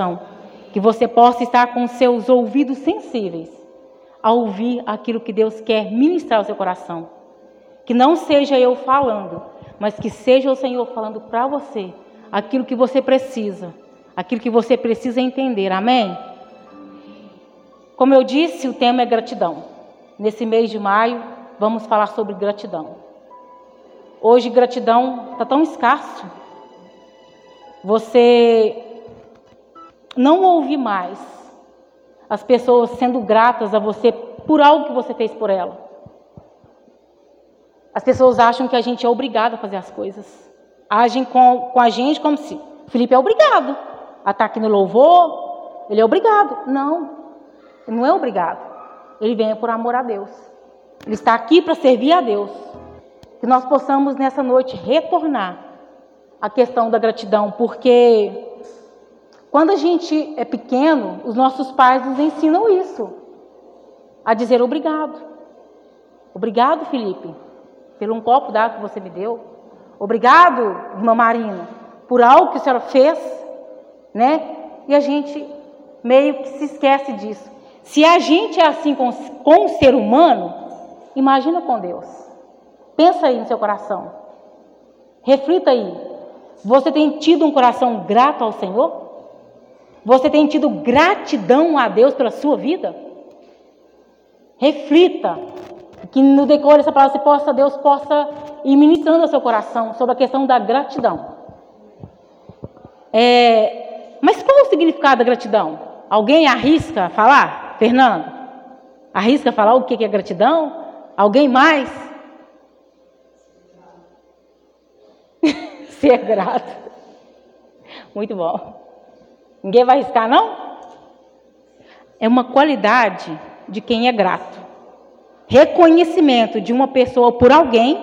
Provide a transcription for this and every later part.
coração. Que você possa estar com seus ouvidos sensíveis a ouvir aquilo que Deus quer ministrar ao seu coração. Que não seja eu falando, mas que seja o Senhor falando para você aquilo que você precisa, aquilo que você precisa entender. Amém? Como eu disse, o tema é gratidão. Nesse mês de maio, vamos falar sobre gratidão. Hoje, gratidão está tão escasso. Você não ouve mais as pessoas sendo gratas a você por algo que você fez por ela. As pessoas acham que a gente é obrigado a fazer as coisas. Agem com, com a gente como se Felipe é obrigado a estar aqui no louvor, ele é obrigado. Não, ele não é obrigado. Ele vem por amor a Deus. Ele está aqui para servir a Deus. Que nós possamos nessa noite retornar à questão da gratidão, porque quando a gente é pequeno, os nossos pais nos ensinam isso, a dizer obrigado. Obrigado, Felipe, pelo um copo d'água que você me deu. Obrigado, irmã Marina, por algo que a senhora fez, né? E a gente meio que se esquece disso. Se a gente é assim com, com o ser humano, imagina com Deus. Pensa aí no seu coração. Reflita aí. Você tem tido um coração grato ao Senhor? Você tem tido gratidão a Deus pela sua vida? Reflita. Que no decorrer dessa palavra você possa, Deus possa ir ministrando ao seu coração sobre a questão da gratidão. É, mas qual é o significado da gratidão? Alguém arrisca falar? Fernando? Arrisca falar o que é gratidão? Alguém mais? Ser grato. Muito bom. Ninguém vai arriscar, não? É uma qualidade de quem é grato. Reconhecimento de uma pessoa por alguém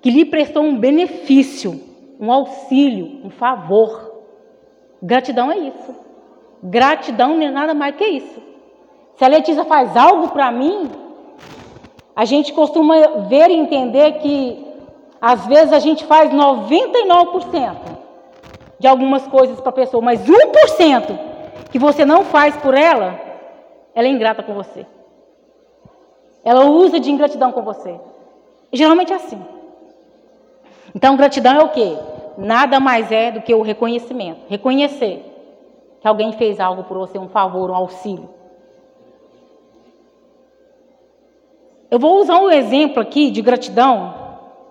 que lhe prestou um benefício, um auxílio, um favor. Gratidão é isso. Gratidão não é nada mais que isso. Se a Letícia faz algo para mim, a gente costuma ver e entender que às vezes a gente faz 99% de algumas coisas para a pessoa, mas 1% que você não faz por ela, ela é ingrata com você. Ela usa de ingratidão com você. E geralmente é assim. Então, gratidão é o quê? Nada mais é do que o reconhecimento. Reconhecer que alguém fez algo por você, um favor, um auxílio. Eu vou usar um exemplo aqui de gratidão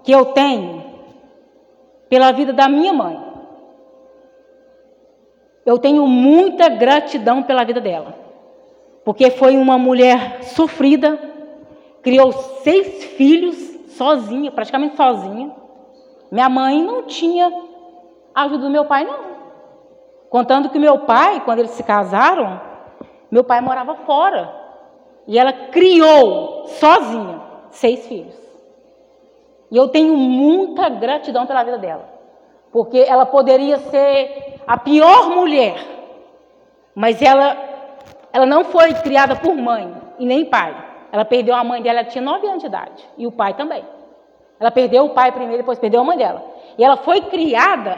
que eu tenho pela vida da minha mãe. Eu tenho muita gratidão pela vida dela, porque foi uma mulher sofrida, criou seis filhos sozinha, praticamente sozinha. Minha mãe não tinha ajuda do meu pai, não. Contando que meu pai, quando eles se casaram, meu pai morava fora. E ela criou sozinha seis filhos. E eu tenho muita gratidão pela vida dela. Porque ela poderia ser a pior mulher, mas ela, ela não foi criada por mãe e nem pai. Ela perdeu a mãe dela, ela tinha nove anos de idade, e o pai também. Ela perdeu o pai primeiro, depois perdeu a mãe dela. E ela foi criada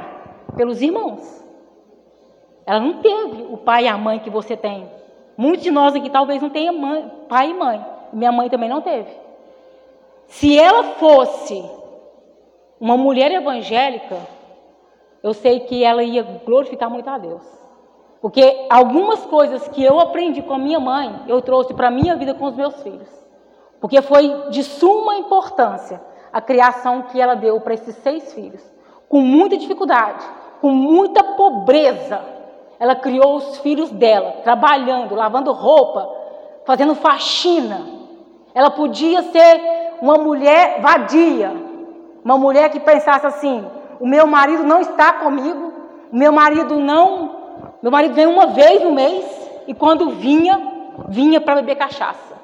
pelos irmãos. Ela não teve o pai e a mãe que você tem. Muitos de nós aqui talvez não tenham mãe, pai e mãe. Minha mãe também não teve. Se ela fosse uma mulher evangélica, eu sei que ela ia glorificar muito a Deus. Porque algumas coisas que eu aprendi com a minha mãe, eu trouxe para a minha vida com os meus filhos. Porque foi de suma importância a criação que ela deu para esses seis filhos. Com muita dificuldade, com muita pobreza, ela criou os filhos dela, trabalhando, lavando roupa, fazendo faxina. Ela podia ser uma mulher vadia, uma mulher que pensasse assim: o meu marido não está comigo, o meu marido não. Meu marido vem uma vez no mês e quando vinha, vinha para beber cachaça.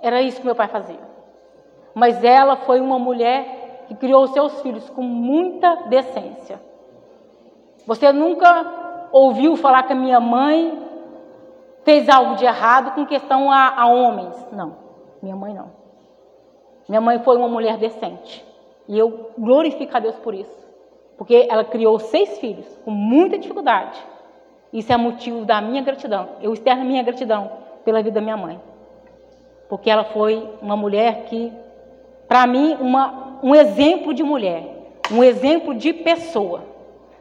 Era isso que meu pai fazia. Mas ela foi uma mulher que criou seus filhos com muita decência. Você nunca ouviu falar que a minha mãe fez algo de errado com questão a, a homens? Não, minha mãe não. Minha mãe foi uma mulher decente. E eu glorifico a Deus por isso. Porque ela criou seis filhos com muita dificuldade. Isso é motivo da minha gratidão. Eu externo minha gratidão pela vida da minha mãe. Porque ela foi uma mulher que, para mim, uma, um exemplo de mulher, um exemplo de pessoa.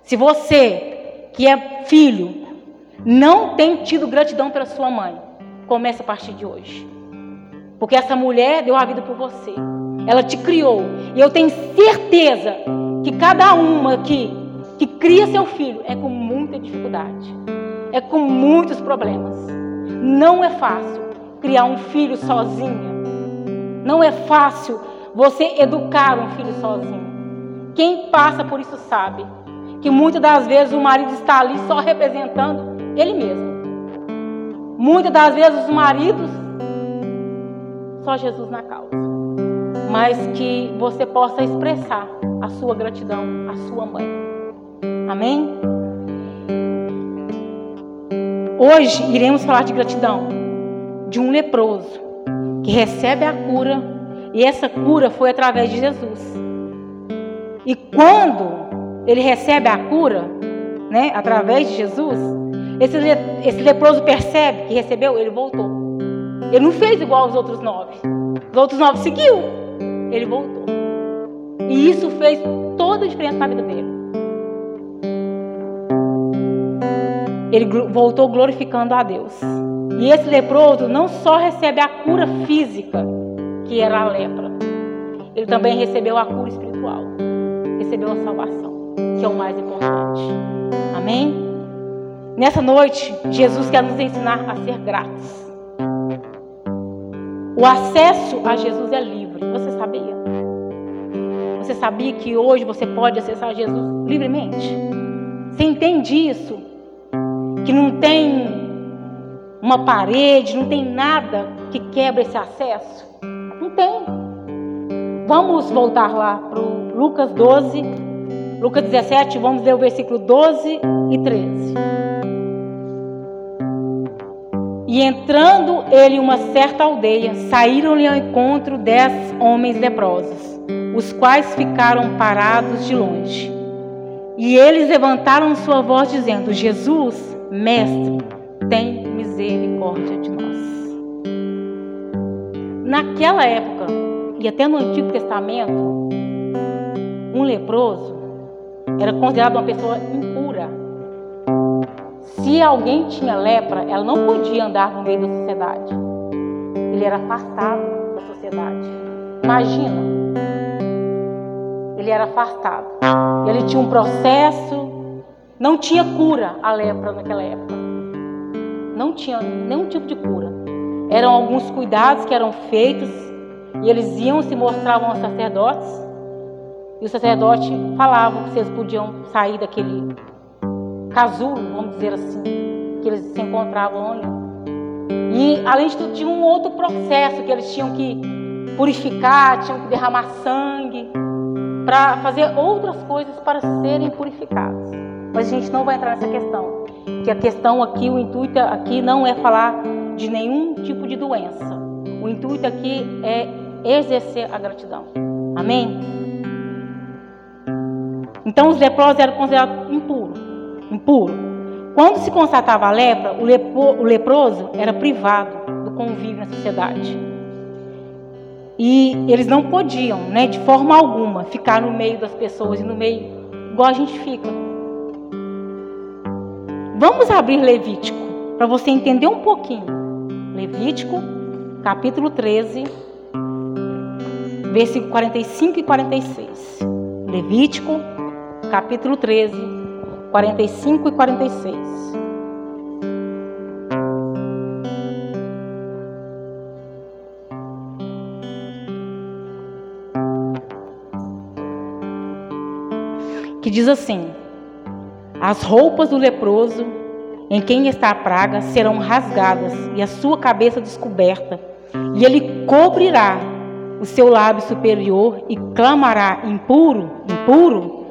Se você, que é filho, não tem tido gratidão pela sua mãe, comece a partir de hoje. Porque essa mulher deu a vida por você. Ela te criou. E eu tenho certeza que cada uma aqui que cria seu filho é com muita dificuldade. É com muitos problemas. Não é fácil criar um filho sozinha. Não é fácil você educar um filho sozinho. Quem passa por isso sabe que muitas das vezes o marido está ali só representando ele mesmo. Muitas das vezes os maridos só Jesus na causa. Mas que você possa expressar a sua gratidão à sua mãe. Amém? Hoje iremos falar de gratidão de um leproso que recebe a cura e essa cura foi através de Jesus. E quando ele recebe a cura, né, através de Jesus, esse, esse leproso percebe que recebeu, ele voltou. Ele não fez igual aos outros nove. Os outros nove seguiu. Ele voltou. E isso fez toda a diferença na vida dele. Ele voltou glorificando a Deus. E esse leproso não só recebe a cura física, que era a lepra, ele também recebeu a cura espiritual. Recebeu a salvação, que é o mais importante. Amém? Nessa noite, Jesus quer nos ensinar a ser gratos. O acesso a Jesus é livre. Você sabia? Que hoje você pode acessar Jesus livremente? Você entende isso? Que não tem uma parede, não tem nada que quebra esse acesso? Não tem. Vamos voltar lá para Lucas 12, Lucas 17, vamos ler o versículo 12 e 13. E entrando ele em uma certa aldeia, saíram-lhe ao encontro dez homens leprosos, os quais ficaram parados de longe. E eles levantaram sua voz, dizendo: Jesus, mestre, tem misericórdia de nós. Naquela época, e até no Antigo Testamento, um leproso era considerado uma pessoa impura. Se alguém tinha lepra, ela não podia andar no meio da sociedade. Ele era afastado da sociedade. Imagina. Ele era afastado. Ele tinha um processo. Não tinha cura a lepra naquela época. Não tinha nenhum tipo de cura. Eram alguns cuidados que eram feitos e eles iam se mostravam aos sacerdotes. E o sacerdote falava que eles podiam sair daquele casulo, vamos dizer assim, que eles se encontravam ali. E, além de tudo, tinha um outro processo que eles tinham que purificar, tinham que derramar sangue, para fazer outras coisas para serem purificados. Mas a gente não vai entrar nessa questão. Que a questão aqui, o intuito aqui não é falar de nenhum tipo de doença. O intuito aqui é exercer a gratidão. Amém? Então os leprosos eram considerados impuros impuro. Quando se constatava a lepra, o, lepo, o leproso era privado do convívio na sociedade. E eles não podiam, né, de forma alguma, ficar no meio das pessoas e no meio igual a gente fica. Vamos abrir Levítico para você entender um pouquinho. Levítico, capítulo 13, versículo 45 e 46. Levítico, capítulo 13, 45 e 46. Que diz assim: As roupas do leproso em quem está a praga serão rasgadas e a sua cabeça descoberta, e ele cobrirá o seu lábio superior e clamará impuro, impuro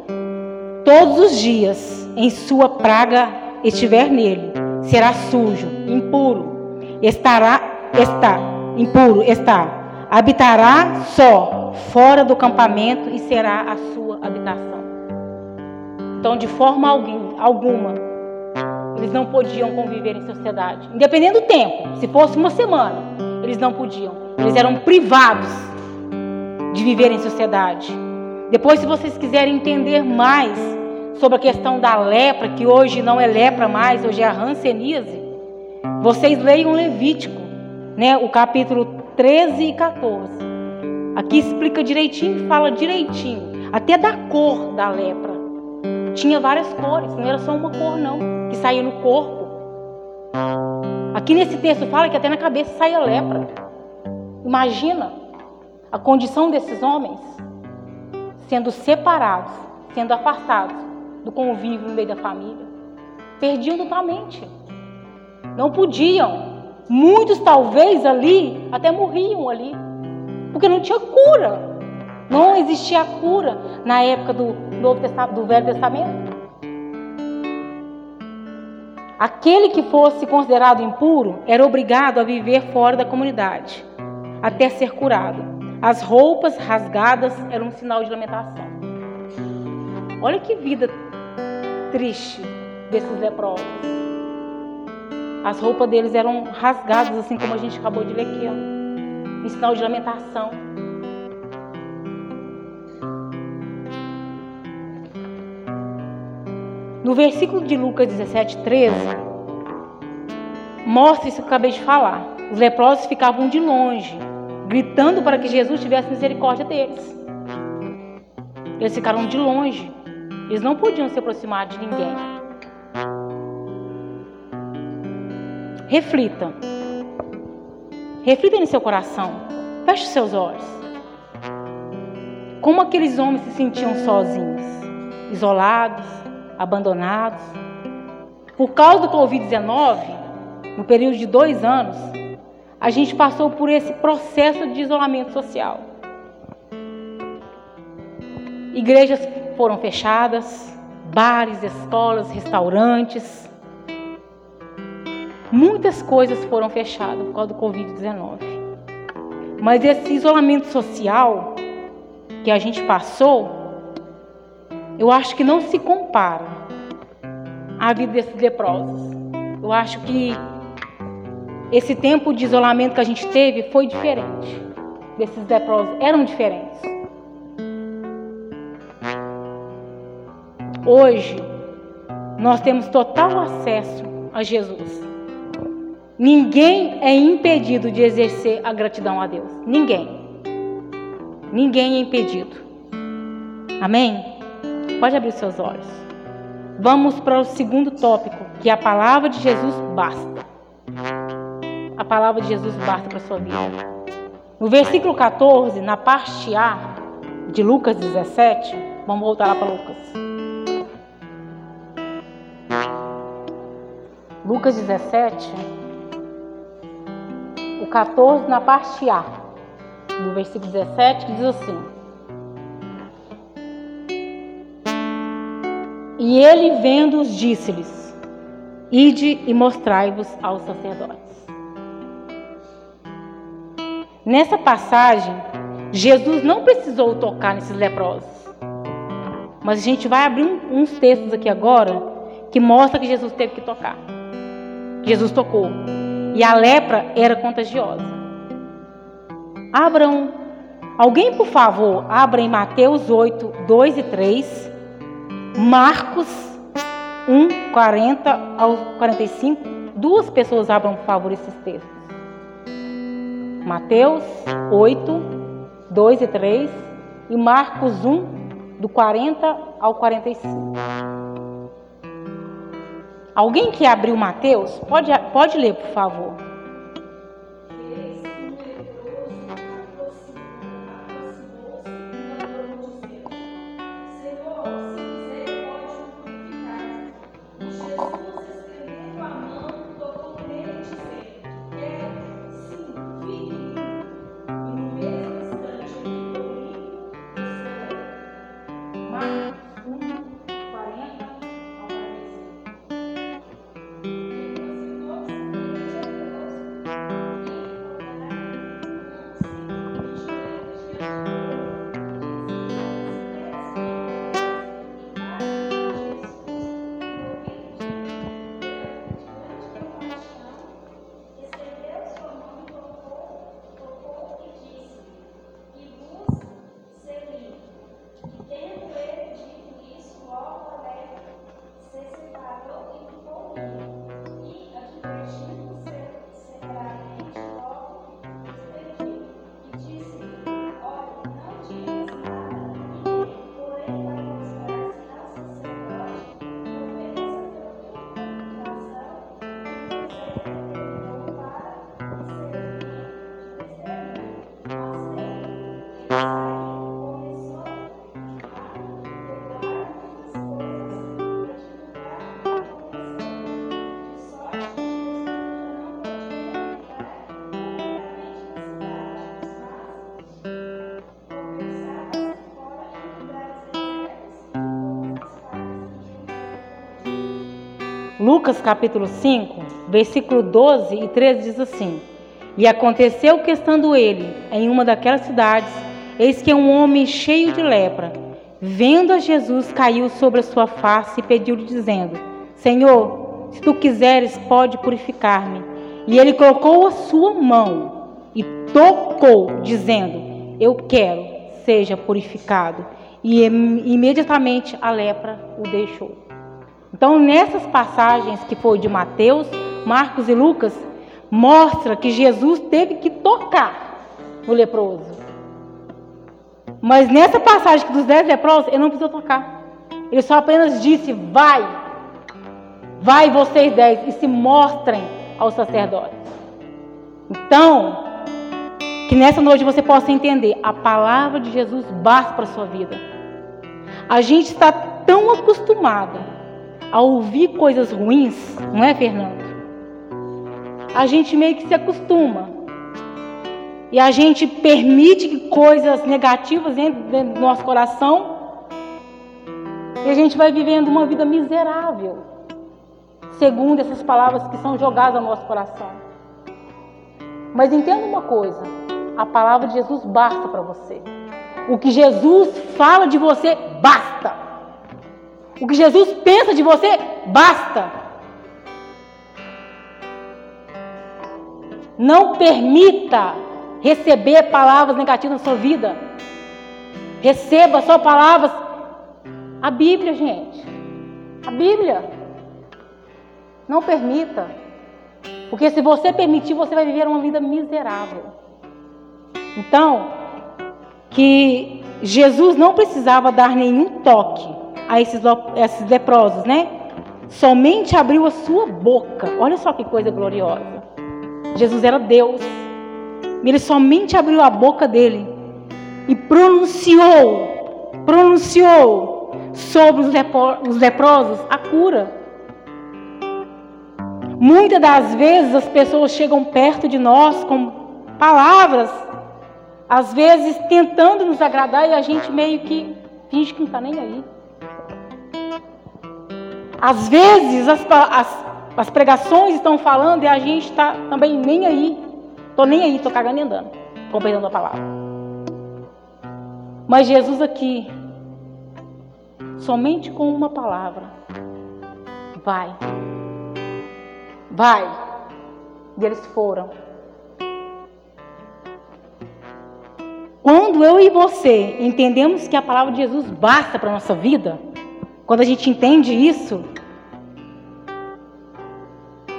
todos os dias em sua praga estiver nele, será sujo, impuro, estará, está, impuro, está, habitará só, fora do campamento e será a sua habitação. Então, de forma alguma, eles não podiam conviver em sociedade. Independente do tempo, se fosse uma semana, eles não podiam. Eles eram privados de viver em sociedade. Depois, se vocês quiserem entender mais sobre a questão da lepra, que hoje não é lepra mais, hoje é a hanseníase, vocês leiam Levítico, né, o capítulo 13 e 14. Aqui explica direitinho, fala direitinho, até da cor da lepra. Tinha várias cores, não era só uma cor não, que saía no corpo. Aqui nesse texto fala que até na cabeça saía lepra. Imagina a condição desses homens sendo separados, sendo afastados do convívio no meio da família. Perdiam totalmente. Não podiam. Muitos talvez ali até morriam ali, porque não tinha cura. Não existia cura na época do, Novo do Velho Testamento. Aquele que fosse considerado impuro era obrigado a viver fora da comunidade, até ser curado. As roupas rasgadas eram um sinal de lamentação. Olha que vida triste desses leprosos. As roupas deles eram rasgadas, assim como a gente acabou de ler aqui, ó, em sinal de lamentação. No versículo de Lucas 17, 13, mostra isso que eu acabei de falar. Os leprosos ficavam de longe, gritando para que Jesus tivesse misericórdia deles. Eles ficaram de longe, eles não podiam se aproximar de ninguém. Reflita. Reflita em seu coração. Feche seus olhos. Como aqueles homens se sentiam sozinhos, isolados, abandonados. Por causa do Covid-19, no período de dois anos, a gente passou por esse processo de isolamento social. Igrejas foram fechadas, bares, escolas, restaurantes. Muitas coisas foram fechadas por causa do Covid-19. Mas esse isolamento social que a gente passou, eu acho que não se compara à vida desses leprosos. Eu acho que esse tempo de isolamento que a gente teve foi diferente. Desses leprosos eram diferentes. Hoje, nós temos total acesso a Jesus. Ninguém é impedido de exercer a gratidão a Deus. Ninguém. Ninguém é impedido. Amém? Pode abrir seus olhos. Vamos para o segundo tópico, que é a palavra de Jesus basta a palavra de Jesus basta para a sua vida. No versículo 14, na parte A de Lucas 17, vamos voltar lá para Lucas. Lucas 17, o 14 na parte A, no versículo 17, que diz assim: E ele vendo-os disse-lhes: Ide e mostrai-vos aos sacerdotes. Nessa passagem, Jesus não precisou tocar nesses leprosos. Mas a gente vai abrir uns textos aqui agora que mostra que Jesus teve que tocar. Jesus tocou. E a lepra era contagiosa. Abram, alguém por favor, abra em Mateus 8, 2 e 3, Marcos 1, 40 ao 45. Duas pessoas abram, por favor, esses textos. Mateus 8, 2 e 3 e Marcos 1, do 40 ao 45. Alguém que abriu Mateus, pode, pode ler, por favor. Lucas capítulo 5, versículo 12 e 13 diz assim: E aconteceu que estando ele em uma daquelas cidades, eis que um homem cheio de lepra, vendo a Jesus, caiu sobre a sua face e pediu-lhe dizendo: Senhor, se tu quiseres, pode purificar-me. E ele colocou a sua mão e tocou, dizendo: Eu quero, seja purificado. E imediatamente a lepra o deixou. Então, nessas passagens que foi de Mateus, Marcos e Lucas, mostra que Jesus teve que tocar no leproso. Mas nessa passagem dos dez leprosos, ele não precisou tocar. Ele só apenas disse: Vai, vai vocês dez, e se mostrem aos sacerdotes. Então, que nessa noite você possa entender: a palavra de Jesus basta para a sua vida. A gente está tão acostumado a ouvir coisas ruins, não é, Fernando? A gente meio que se acostuma. E a gente permite que coisas negativas entrem dentro do nosso coração. E a gente vai vivendo uma vida miserável, segundo essas palavras que são jogadas ao nosso coração. Mas entenda uma coisa: a palavra de Jesus basta para você. O que Jesus fala de você basta. O que Jesus pensa de você, basta. Não permita receber palavras negativas na sua vida. Receba só palavras. A Bíblia, gente. A Bíblia. Não permita. Porque se você permitir, você vai viver uma vida miserável. Então, que Jesus não precisava dar nenhum toque a esses, esses leprosos, né? Somente abriu a sua boca. Olha só que coisa gloriosa. Jesus era Deus. Ele somente abriu a boca dele e pronunciou, pronunciou sobre os, os leprosos a cura. Muitas das vezes as pessoas chegam perto de nós com palavras, às vezes tentando nos agradar e a gente meio que finge que não está nem aí. Às vezes as, as, as pregações estão falando e a gente está também nem aí. Estou nem aí, estou cagando e andando, compreendendo a palavra. Mas Jesus aqui, somente com uma palavra, vai, vai. E eles foram. Quando eu e você entendemos que a palavra de Jesus basta para a nossa vida, quando a gente entende isso,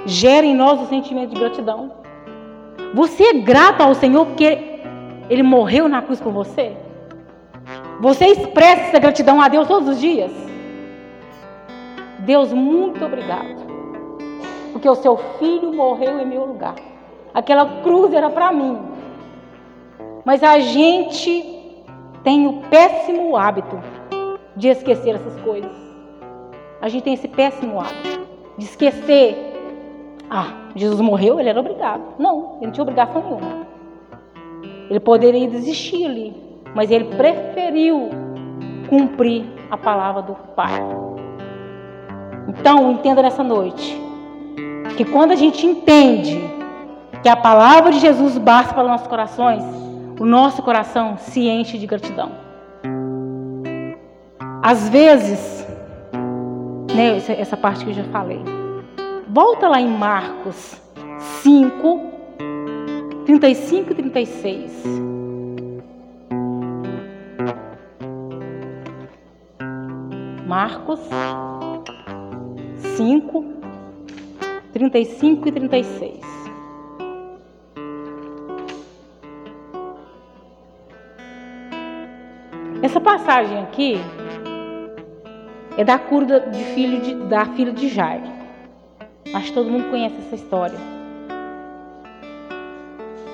gera em nós o sentimento de gratidão. Você é grato ao Senhor porque Ele morreu na cruz por você? Você expressa essa gratidão a Deus todos os dias? Deus, muito obrigado. Porque o seu filho morreu em meu lugar. Aquela cruz era para mim. Mas a gente tem o péssimo hábito de esquecer essas coisas. A gente tem esse péssimo hábito de esquecer. Ah, Jesus morreu, ele era obrigado. Não, ele não tinha obrigação nenhuma. Ele poderia desistir ali, mas ele preferiu cumprir a palavra do Pai. Então, entenda nessa noite que quando a gente entende que a palavra de Jesus basta para os nossos corações, o nosso coração se enche de gratidão. Às vezes, né, essa parte que eu já falei. Volta lá em Marcos 5, 35 e 36. Marcos 5, 35 e 36. Essa passagem aqui é da cura de filho de, da filha de Jairo. Que todo mundo conhece essa história.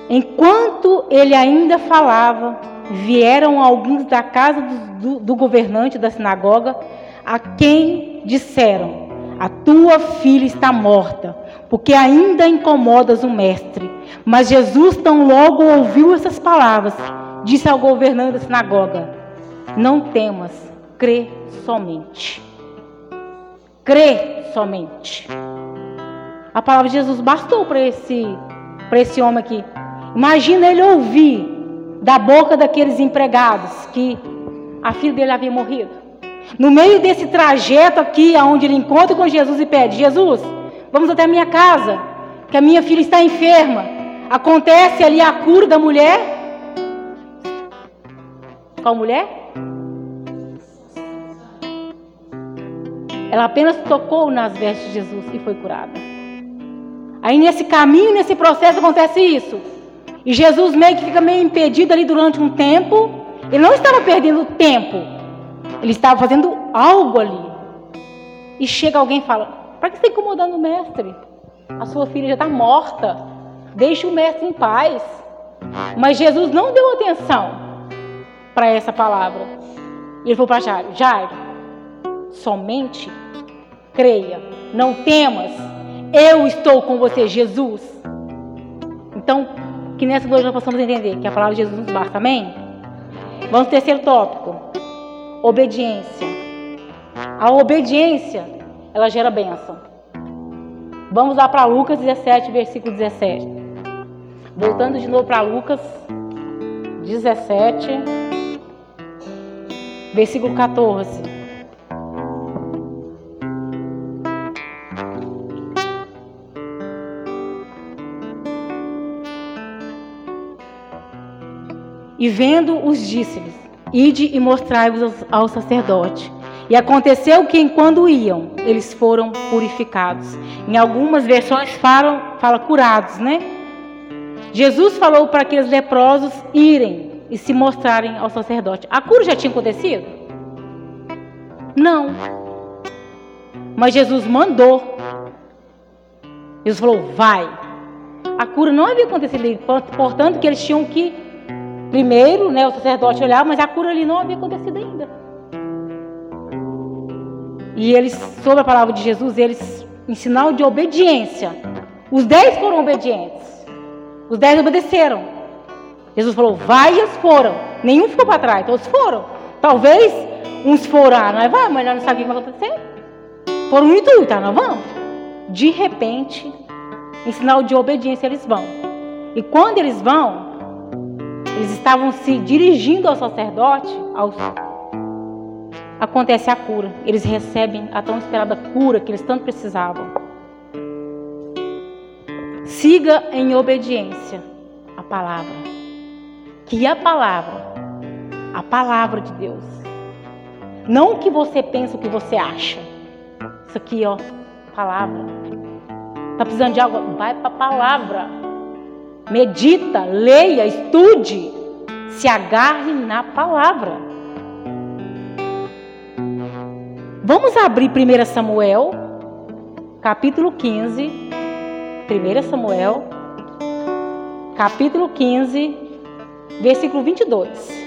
Enquanto ele ainda falava, vieram alguns da casa do, do governante da sinagoga, a quem disseram: A tua filha está morta, porque ainda incomodas o mestre. Mas Jesus, tão logo ouviu essas palavras, disse ao governante da sinagoga: Não temas, crê somente. crê somente. A palavra de Jesus bastou para esse, esse homem aqui. Imagina ele ouvir da boca daqueles empregados que a filha dele havia morrido. No meio desse trajeto aqui, onde ele encontra com Jesus e pede: Jesus, vamos até a minha casa, que a minha filha está enferma. Acontece ali a cura da mulher. Qual mulher? Ela apenas tocou nas vestes de Jesus e foi curada. Aí nesse caminho, nesse processo acontece isso. E Jesus meio que fica meio impedido ali durante um tempo. Ele não estava perdendo tempo. Ele estava fazendo algo ali. E chega alguém e fala: Para que você está incomodando o mestre? A sua filha já está morta. Deixe o mestre em paz. Mas Jesus não deu atenção para essa palavra. E ele falou para Jairo: Jairo, somente creia, não temas. Eu estou com você, Jesus. Então, que nessa noite nós possamos entender que a palavra de Jesus nos basta. Amém? Vamos ao terceiro tópico. Obediência. A obediência, ela gera bênção. Vamos lá para Lucas 17, versículo 17. Voltando de novo para Lucas 17, versículo 14. E vendo-os disse-lhes: Ide e mostrai-vos ao sacerdote. E aconteceu que, enquanto iam, eles foram purificados. Em algumas versões falam, fala curados, né? Jesus falou para aqueles leprosos irem e se mostrarem ao sacerdote. A cura já tinha acontecido? Não. Mas Jesus mandou. Jesus falou: vai. A cura não havia acontecido, portanto, que eles tinham que Primeiro, né, o sacerdote olhava, mas a cura ali não havia acontecido ainda. E eles, sob a palavra de Jesus, eles, em sinal de obediência, os dez foram obedientes. Os dez obedeceram. Jesus falou, vai e eles foram. Nenhum ficou para trás, todos foram. Talvez uns foram, ah, nós vamos, mas nós não sabemos o que vai acontecer. Foram no intuito, tá, nós vamos. De repente, em sinal de obediência, eles vão. E quando eles vão, eles estavam se dirigindo ao sacerdote, aos... acontece a cura. Eles recebem a tão esperada cura que eles tanto precisavam. Siga em obediência a palavra. Que a palavra, a palavra de Deus, não o que você pensa, o que você acha. Isso aqui, ó, palavra. Tá precisando de algo? Vai para a palavra medita, leia, estude, se agarre na palavra. Vamos abrir 1 Samuel, capítulo 15. 1 Samuel, capítulo 15, versículo 22.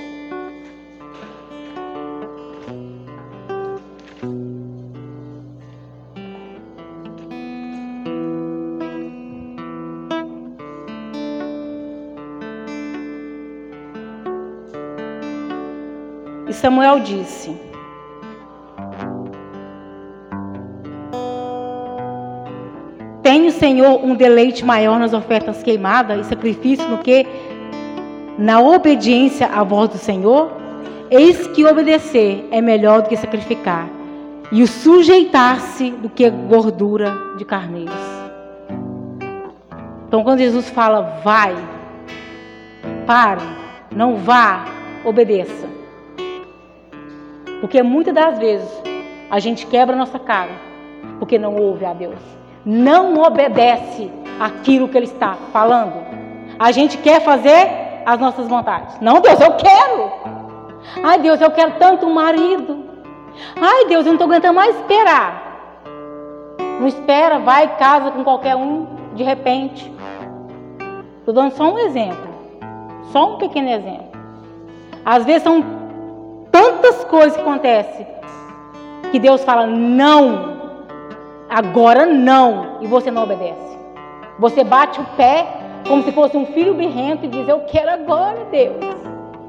Samuel disse: Tem o Senhor um deleite maior nas ofertas queimadas e sacrifício no que na obediência à voz do Senhor? Eis que obedecer é melhor do que sacrificar, e o sujeitar-se do que gordura de carneiros. Então, quando Jesus fala, vai, pare, não vá, obedeça. Porque muitas das vezes a gente quebra a nossa cara porque não ouve a Deus. Não obedece aquilo que Ele está falando. A gente quer fazer as nossas vontades. Não, Deus, eu quero. Ai, Deus, eu quero tanto um marido. Ai, Deus, eu não estou aguentando mais esperar. Não espera, vai casa com qualquer um de repente. Estou dando só um exemplo. Só um pequeno exemplo. Às vezes são tantas coisas que acontecem que Deus fala não, agora não, e você não obedece. Você bate o pé como se fosse um filho birrento e diz: Eu quero agora, Deus,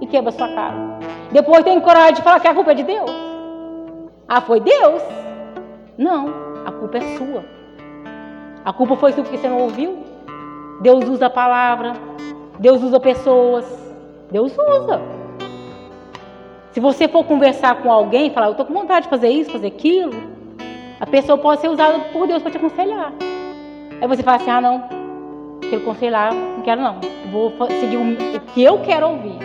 e quebra sua cara. Depois tem coragem de falar que a culpa é de Deus. Ah, foi Deus. Não, a culpa é sua. A culpa foi sua porque você não ouviu. Deus usa a palavra, Deus usa pessoas, Deus usa. Se você for conversar com alguém falar, eu estou com vontade de fazer isso, fazer aquilo, a pessoa pode ser usada por Deus para te aconselhar. Aí você fala assim, ah não, aquele aconselhar, não quero não. Vou seguir o que eu quero ouvir.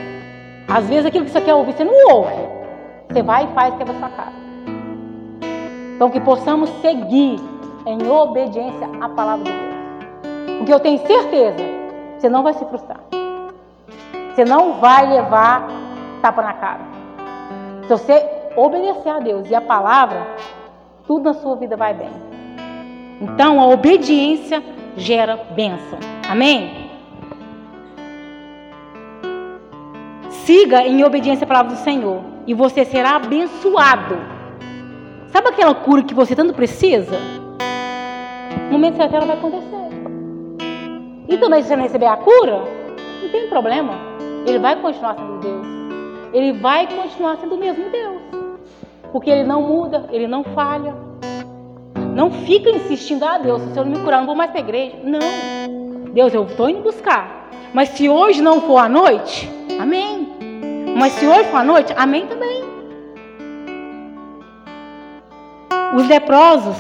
Às vezes aquilo que você quer ouvir, você não ouve. Você vai e faz quebra sua cara. Então que possamos seguir em obediência à palavra de Deus. Porque eu tenho certeza, você não vai se frustrar. Você não vai levar tapa na cara. Se você obedecer a Deus e a palavra, tudo na sua vida vai bem. Então a obediência gera bênção. Amém? Siga em obediência à palavra do Senhor e você será abençoado. Sabe aquela cura que você tanto precisa? No momento certo ela vai acontecer. E também se você não receber a cura, não tem problema. Ele vai continuar sendo Deus. Ele vai continuar sendo o mesmo Deus. Porque ele não muda, ele não falha. Não fica insistindo, ah Deus, se eu não me curar, não vou mais para a igreja. Não. Deus, eu estou indo buscar. Mas se hoje não for à noite, amém. Mas se hoje for à noite, amém também. Os leprosos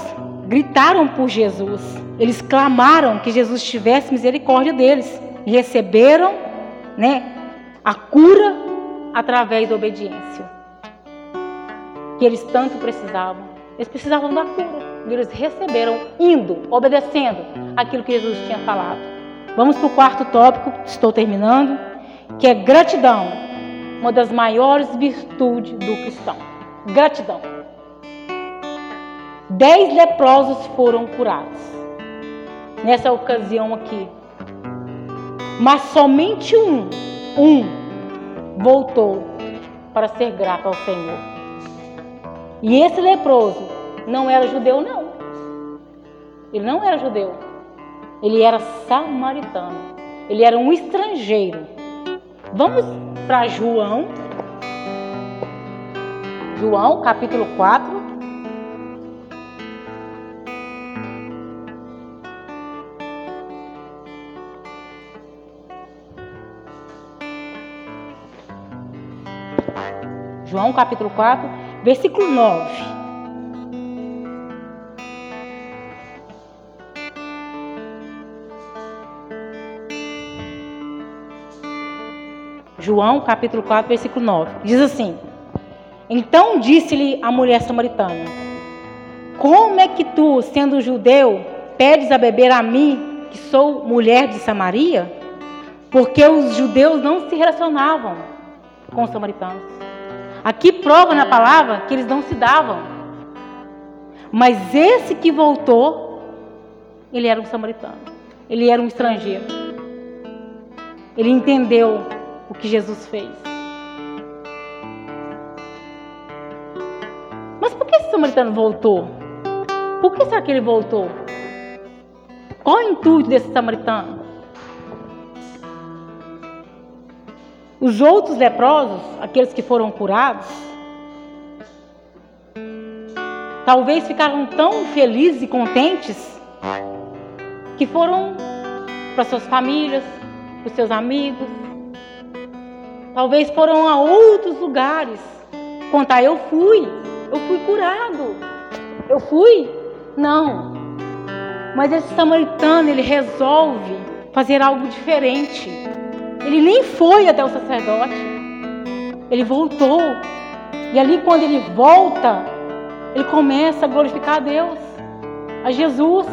gritaram por Jesus. Eles clamaram que Jesus tivesse misericórdia deles e receberam, né, a cura através da obediência que eles tanto precisavam. Eles precisavam da cura. E eles receberam indo, obedecendo aquilo que Jesus tinha falado. Vamos para o quarto tópico, estou terminando, que é gratidão. Uma das maiores virtudes do cristão. Gratidão. Dez leprosos foram curados nessa ocasião aqui. Mas somente um, um, voltou para ser grato ao Senhor. E esse leproso não era judeu, não. Ele não era judeu. Ele era samaritano. Ele era um estrangeiro. Vamos para João. João, capítulo 4. João capítulo 4, versículo 9. João capítulo 4, versículo 9. Diz assim: Então disse-lhe a mulher samaritana: Como é que tu, sendo judeu, pedes a beber a mim, que sou mulher de Samaria? Porque os judeus não se relacionavam com os samaritanos. Aqui prova na palavra que eles não se davam. Mas esse que voltou, ele era um samaritano. Ele era um estrangeiro. Ele entendeu o que Jesus fez. Mas por que esse samaritano voltou? Por que será que ele voltou? Qual o intuito desse samaritano? Os outros leprosos, aqueles que foram curados, talvez ficaram tão felizes e contentes que foram para suas famílias, para seus amigos, talvez foram a outros lugares contar: eu fui, eu fui curado, eu fui. Não, mas esse samaritano ele resolve fazer algo diferente. Ele nem foi até o sacerdote. Ele voltou. E ali, quando ele volta, ele começa a glorificar a Deus, a Jesus.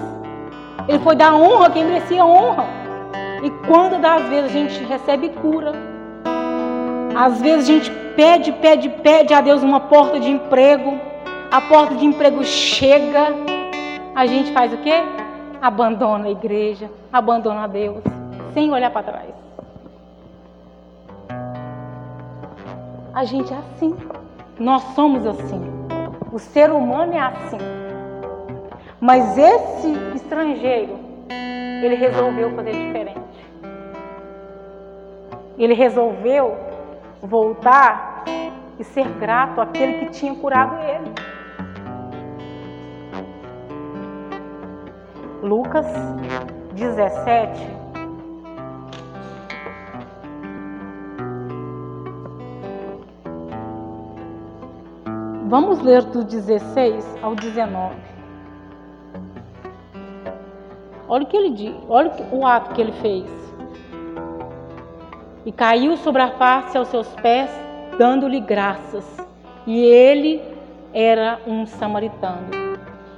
Ele foi dar honra a quem merecia honra. E quando das vezes a gente recebe cura, às vezes a gente pede, pede, pede a Deus uma porta de emprego, a porta de emprego chega, a gente faz o quê? Abandona a igreja, abandona a Deus, sem olhar para trás. A gente é assim. Nós somos assim. O ser humano é assim. Mas esse estrangeiro, ele resolveu fazer diferente. Ele resolveu voltar e ser grato àquele que tinha curado ele. Lucas 17. Vamos ler do 16 ao 19. Olha o que ele diz, olha o ato que ele fez. E caiu sobre a face aos seus pés, dando-lhe graças. E ele era um samaritano.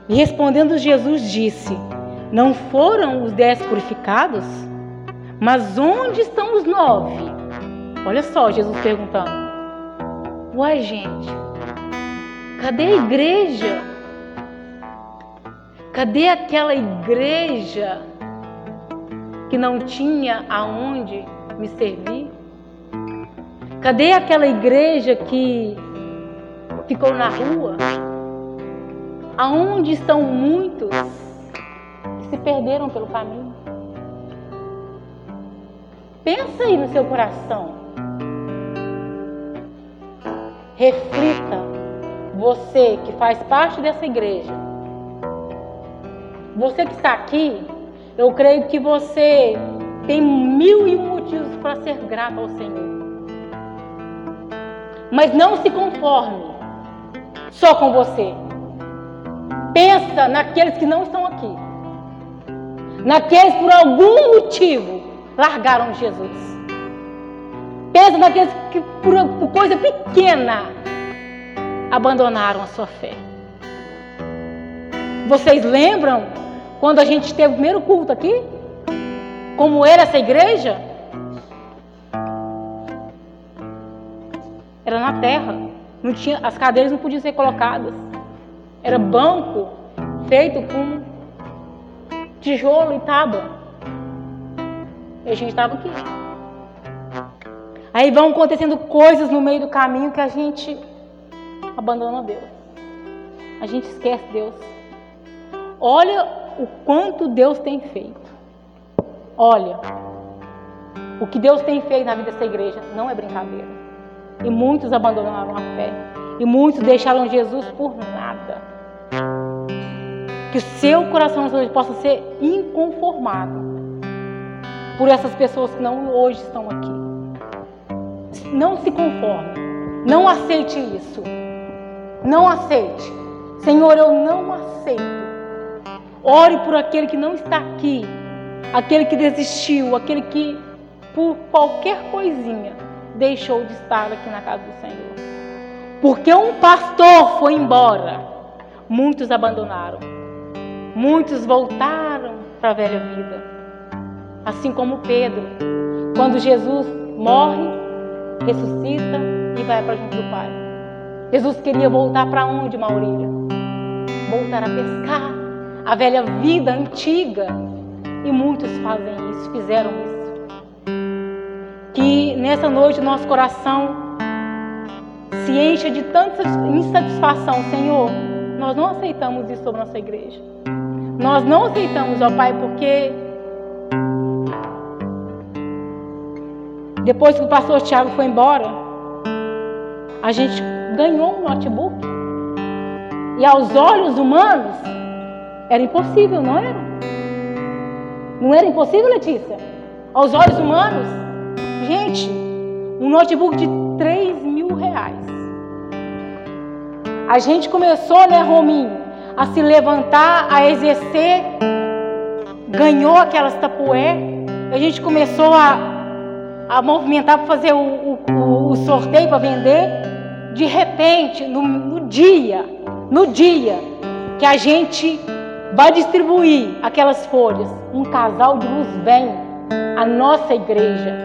E respondendo Jesus disse: Não foram os dez purificados? Mas onde estão os nove? Olha só, Jesus perguntando. Uai, gente, cadê a igreja? Cadê aquela igreja que não tinha aonde me servir? Cadê aquela igreja que ficou na rua? Aonde estão muitos que se perderam pelo caminho? Pensa aí no seu coração. Reflita, você que faz parte dessa igreja. Você que está aqui, eu creio que você tem mil e um motivos para ser grato ao Senhor. Mas não se conforme só com você. Pensa naqueles que não estão aqui. Naqueles por algum motivo largaram Jesus. Pensa naqueles que por coisa pequena abandonaram a sua fé. Vocês lembram quando a gente teve o primeiro culto aqui? Como era essa igreja? Era na terra. Não tinha, as cadeiras não podiam ser colocadas. Era banco feito com tijolo e tábua. E a gente estava aqui. Aí vão acontecendo coisas no meio do caminho que a gente abandona Deus. A gente esquece Deus. Olha o quanto Deus tem feito. Olha, o que Deus tem feito na vida dessa igreja não é brincadeira. E muitos abandonaram a fé. E muitos deixaram Jesus por nada. Que o seu coração hoje possa ser inconformado por essas pessoas que não hoje estão aqui. Não se conforme. Não aceite isso. Não aceite. Senhor, eu não aceito. Ore por aquele que não está aqui. Aquele que desistiu. Aquele que, por qualquer coisinha, deixou de estar aqui na casa do Senhor. Porque um pastor foi embora, muitos abandonaram, muitos voltaram para a velha vida. Assim como Pedro, quando Jesus morre, ressuscita e vai para junto do Pai. Jesus queria voltar para onde, Maurília? Voltar a pescar, a velha vida antiga. E muitos fazem isso, fizeram isso. Que nessa noite nosso coração se encha de tanta insatisfação, Senhor. Nós não aceitamos isso sobre nossa igreja. Nós não aceitamos, ó Pai, porque depois que o pastor Tiago foi embora, a gente ganhou um notebook. E aos olhos humanos era impossível, não era? Não era impossível, Letícia? Aos olhos humanos Gente, um notebook de 3 mil reais. A gente começou, né, Rominho, a se levantar, a exercer, ganhou aquelas tapué, a gente começou a, a movimentar para fazer o, o, o sorteio para vender. De repente, no, no dia, no dia que a gente vai distribuir aquelas folhas, um casal de luz vem à nossa igreja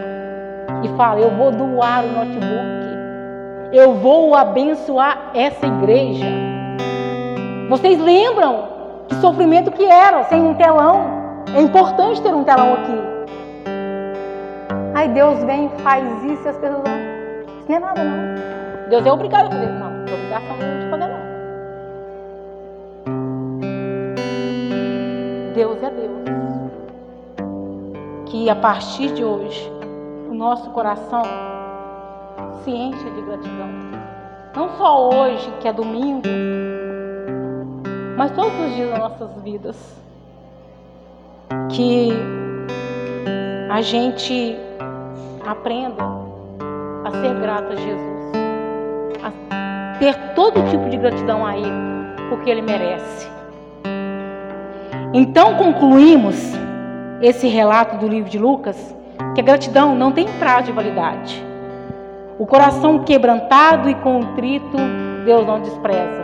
e fala: Eu vou doar o notebook, eu vou abençoar essa igreja. Vocês lembram que sofrimento que era sem um telão? É importante ter um telão aqui. Aí Deus vem, faz isso e as pessoas vão. Isso não é nada, não. Deus é obrigado a fazer. Não, não é obrigação não de fazer, não. Deus é Deus. Que a partir de hoje o nosso coração se encha de gratidão. Não só hoje, que é domingo, mas todos os dias das nossas vidas. que a gente aprenda a ser grato a Jesus, a ter todo tipo de gratidão a Ele, porque Ele merece. Então concluímos esse relato do livro de Lucas que a gratidão não tem prazo de validade. O coração quebrantado e contrito, Deus não despreza.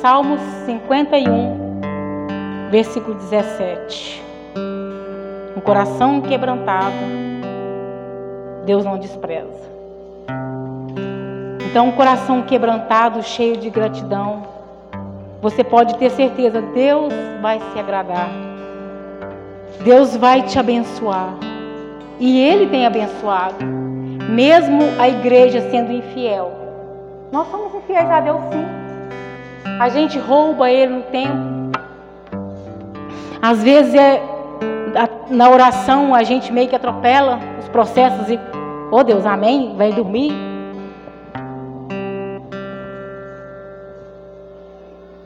Salmos 51, versículo 17. Um coração quebrantado, Deus não despreza. Então, um coração quebrantado, cheio de gratidão, você pode ter certeza, Deus vai se agradar. Deus vai te abençoar. E Ele tem abençoado, mesmo a igreja sendo infiel. Nós somos infiéis a Deus sim. A gente rouba Ele no tempo. Às vezes é na oração a gente meio que atropela os processos e, oh Deus, amém, vai dormir.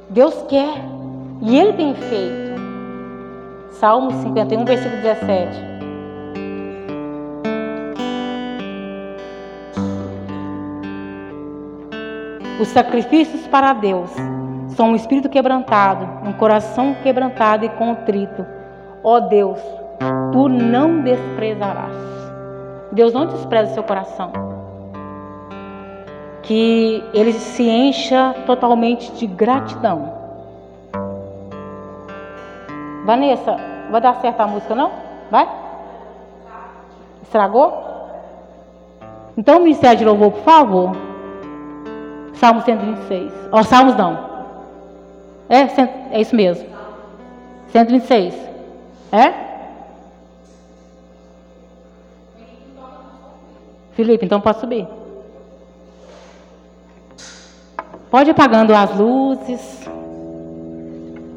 Deus quer e Ele tem feito. Salmo 51, versículo 17. Os sacrifícios para Deus são um espírito quebrantado, um coração quebrantado e contrito. Ó oh Deus, tu não desprezarás. Deus não despreza seu coração. Que ele se encha totalmente de gratidão. Vanessa, vai dar certo a música não? Vai? Estragou? Então, Ministério de Louvor, por favor. Salmo 126. Ó, oh, Salmos não. É, é isso mesmo. 126. É? Felipe, então pode subir. Pode apagando as luzes.